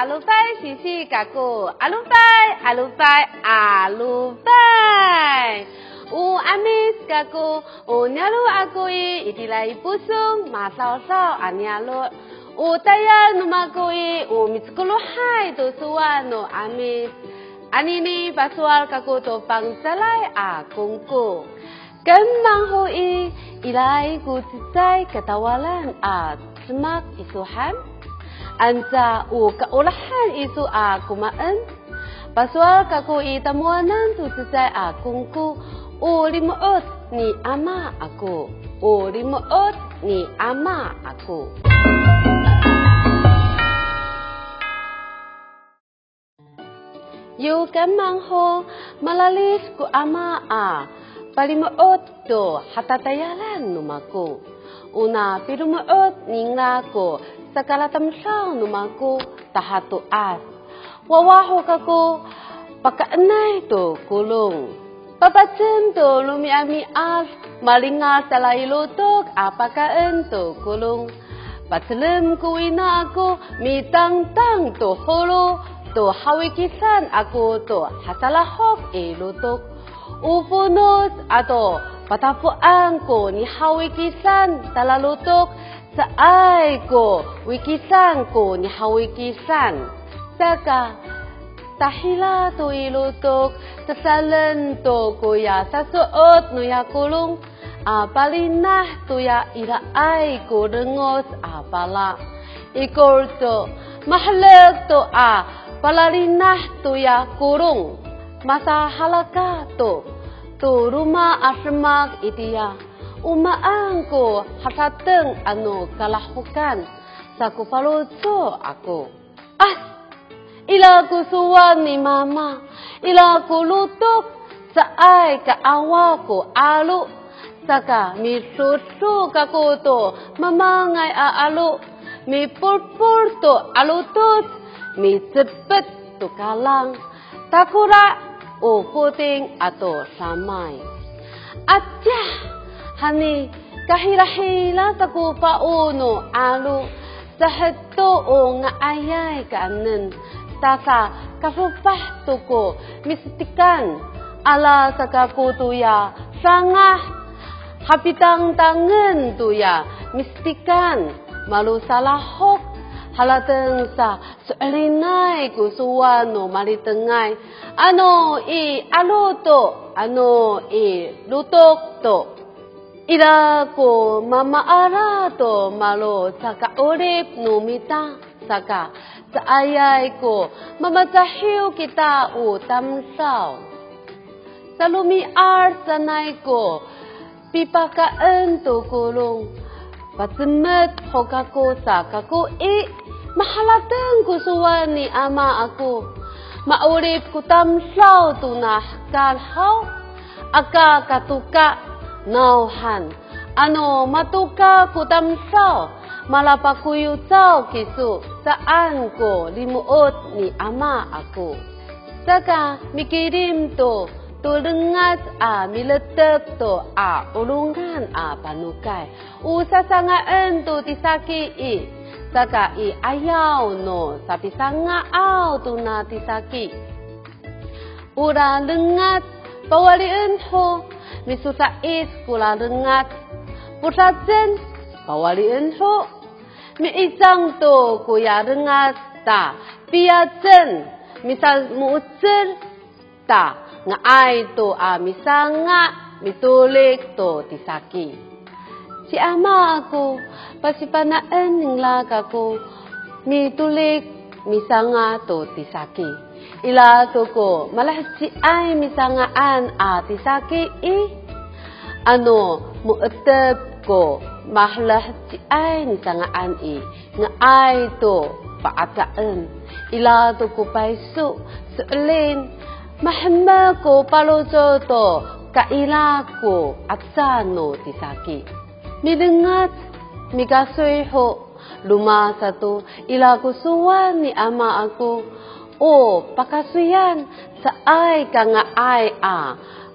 alufai sisi kaku. Alufai, alufai, alufai. U amis kaku, u nyalu akui, itilai pusung, masau-sau anyalu. U tayar numakui, u mitskuluhai tu suwano amis. Anini pasual kaku tu aku, akungku. Kembang hui, ilai ku ketawalan at semak isuhan. Anza u kaulahan isu a kumaan. Basual kaku i tamuanan tu cicai a kungku. U limuot ni ama aku. U limuot ni ama aku. Yu kemang ho malalis ku ama a palimuot do hatatayalan numaku. Una pirumuot ningla ko sa kalatamsaw numaku tahatu as. Wawaho kako pakaanay to kulong. Papatsim to lumiami as malinga sa lailutok apakaan to kulong. Patlim ko ina ako mitang-tang to holo to hawikisan ako to hasalahok ilutok. Upunos ato patapuan ko ni hawikisan talalutok sa ay ko wikisan ko ni hawikisan. Saka tahila to ilutok sa salan to kuya sa suot no ya kulong apalinah to ya iraay ko rengos apala. Ikor to mahalag to a palarinah tu ya kurung. Masa halaka tu tu rumah asmak itia umaan ko hasateng anu kalahukan. Sa kupaluto ako ah ila ko suwan ni mama. Ila ko lutok sa ay kaawa ko alu. Saka mi susu kako to mamangay aalu mi purpur to alutot mi cepet tu kalang. Takura o puting ato samay. Atya hani kahirahila taku pauno alu sa heto o nga ayay kaanan tasa kasupah tuko mistikan ala sa kakutuya sangah hapitang tangan tuya mistikan malu salahok halateng sa soalinay kusuwan no malitengai ano i aluto ano i lutok to ira ko mamaara to malo sa kaurip no mita saka sa ayay ko mamatahiw kita u tamsaw sa lumiar sanay ko pipakaan to kulong patsemet hokako sa kako i Mahalatang kusuwan ni ama ako. Maurip ko tamsaw tunah kalhaw. Aka katuka nauhan. Ano matuka ko tamsaw. Malapakuyutaw kisu saan ko limuot ni ama ako. Saka mikirim to tulungat a miletek to a ulungan a panukay. Usasangaan to tisaki i. Saka i ayaw no sapi sanga aw tu na tisaki. Ura lengat pawalian ho misusais kula lengat pusajen pawalian ho mi isang to kuya lengat ta piajen misal muucer ta ay to a misanga mitulik to tisaki. Si ama ako, pasipanaan ng laga ko, mitulik, misanga to tisaki. Ila to ko, malahit si ay misangaan a tisaki i. Ano, muutep ko, mahlah si ay misangaan i, nga ay to paataan. Ila to ko paisu, suulin, mahama ko paloso to, kaila ko at sano tisaki. Midengat, migasoy ho, lumasa to, ilagusuan ni ama ako, o pakasuyan sa ay ka nga ay a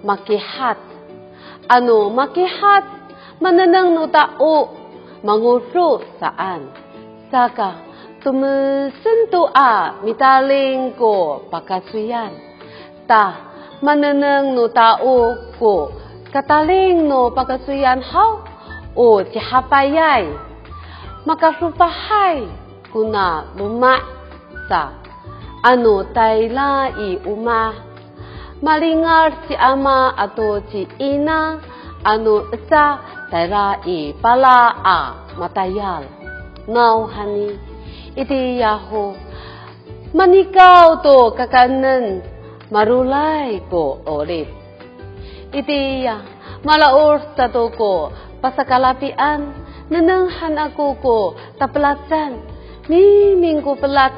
makihat. Ano makihat, mananang no tao, manguro saan. Saka, Tumesen doa mitaling ko pakasuyan. Ta maneneng no tao ko kataling no pakasuyan hao o tihapayay. Makasupahay kuna luma sa ano tayla i uma. Malingar si ama ato si ina ano sa tayla i pala a matayal. Now honey iti yaho. Manikaw to kakanan, marulay ko ulit. Iti ya, malaor sa to ko, pasakalapian, nananghan ako ko, taplatan, miming ko pelat,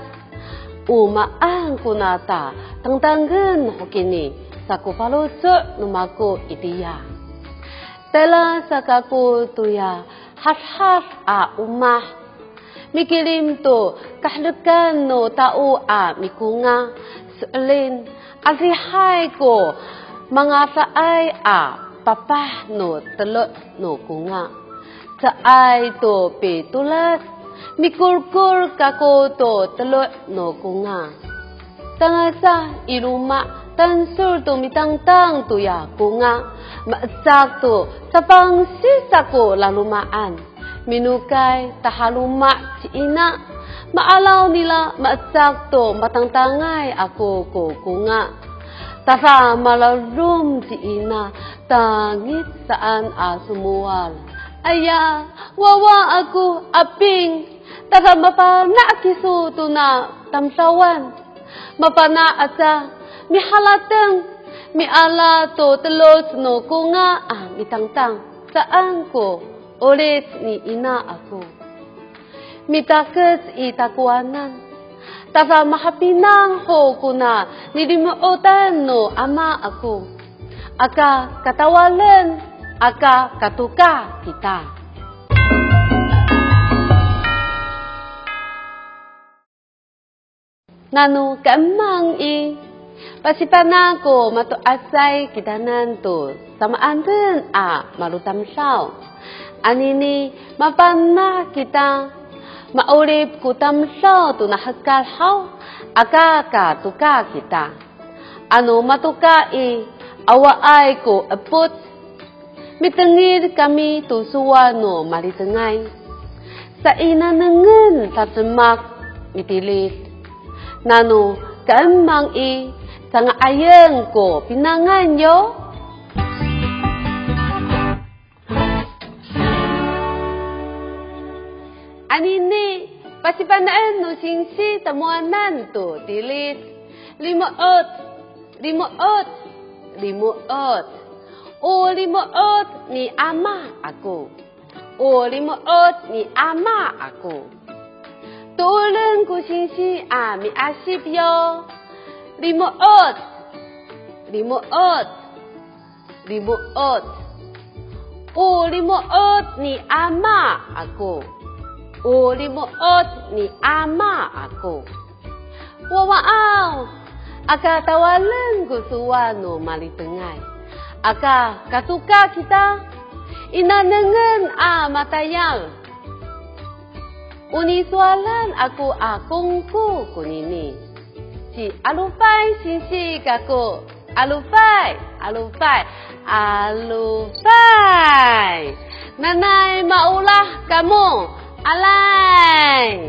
umaan ko nata, tangtanggan ho kini, sa kupalutso numako iti ya. Tela sa kaku tuya, has-has a umah, mikilim to kahlukan no tao a mikunga sualin 阿是嗨歌，忙啊发爱啊，爸爸努得了老公啊，这爱多别多了，咪咕咕嘎咕多得了老公啊，当阿啥一路马，当手头咪当当都要公啊，马扎多，啥帮西啥个拉路马安，咪努该打哈路马吉伊娜。Maalaw nila maatsakto, matangtangay ako ko kunga. Tara malarum si ina, tangit saan asumuwal. Aya, wawa ako, aping, tara mapana kisuto na tamsawan. Mapana asa, mihalatang, miala to telos no kunga, ah, mitangtang, saan ko ulit ni ina ako. Mitakas itakuanan. Tara mahapinang ho kuna nilimuotan no ama ako. Aka katawalan, aka katuka kita. Nanu kamang i pasipana ko matuasay kitanan to samaan din a malutam sao anini mapana kita maurip kutam sao tu aka ka tuka kita ano matuka i awa ay ko apot mitengir kami tu suwa no malitengay sa ina nengen sa semak mitilit nano kaemang i sa nga ayeng ko pinangan yo Anini, pasipanaan no singsi tamuanan to dilis limuot, limuot, limuot. O limuot ni ama ako. O limuot ni ama ako. Tulen ko singsi ami asip yo. Limuot, limuot, limuot. O limuot ni ama ako. Uli mo ot ni ama ako. Wawaaw! Aka tawalan gusuwa no malitengay. Aka katuka kita. Inanangan a matayal. Uniswalan ako akong ko kunini. Si alupay sinsi kako. Alupay, alupay, alupay. Nanay maulah kamu. 阿赖